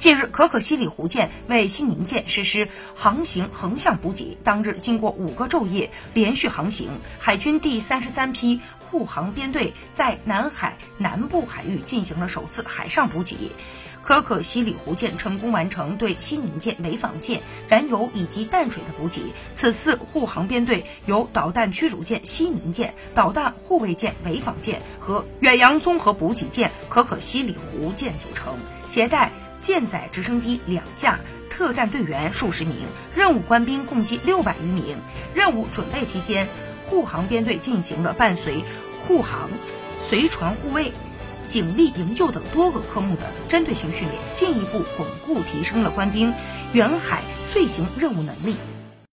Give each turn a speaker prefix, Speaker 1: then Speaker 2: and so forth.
Speaker 1: 近日，可可西里湖舰为西宁舰实施航行横向补给。当日，经过五个昼夜连续航行，海军第三十三批护航编队在南海南部海域进行了首次海上补给。可可西里湖舰成功完成对西宁舰潍坊舰燃油以及淡水的补给。此次护航编队由导弹驱逐舰西宁舰、导弹护卫舰潍坊舰和远洋综合补给舰可可西里湖舰组成，携带。舰载直升机两架，特战队员数十名，任务官兵共计六百余名。任务准备期间，护航编队进行了伴随护航、随船护卫、警力营救等多个科目的针对性训练，进一步巩固提升了官兵远海遂行任务能力。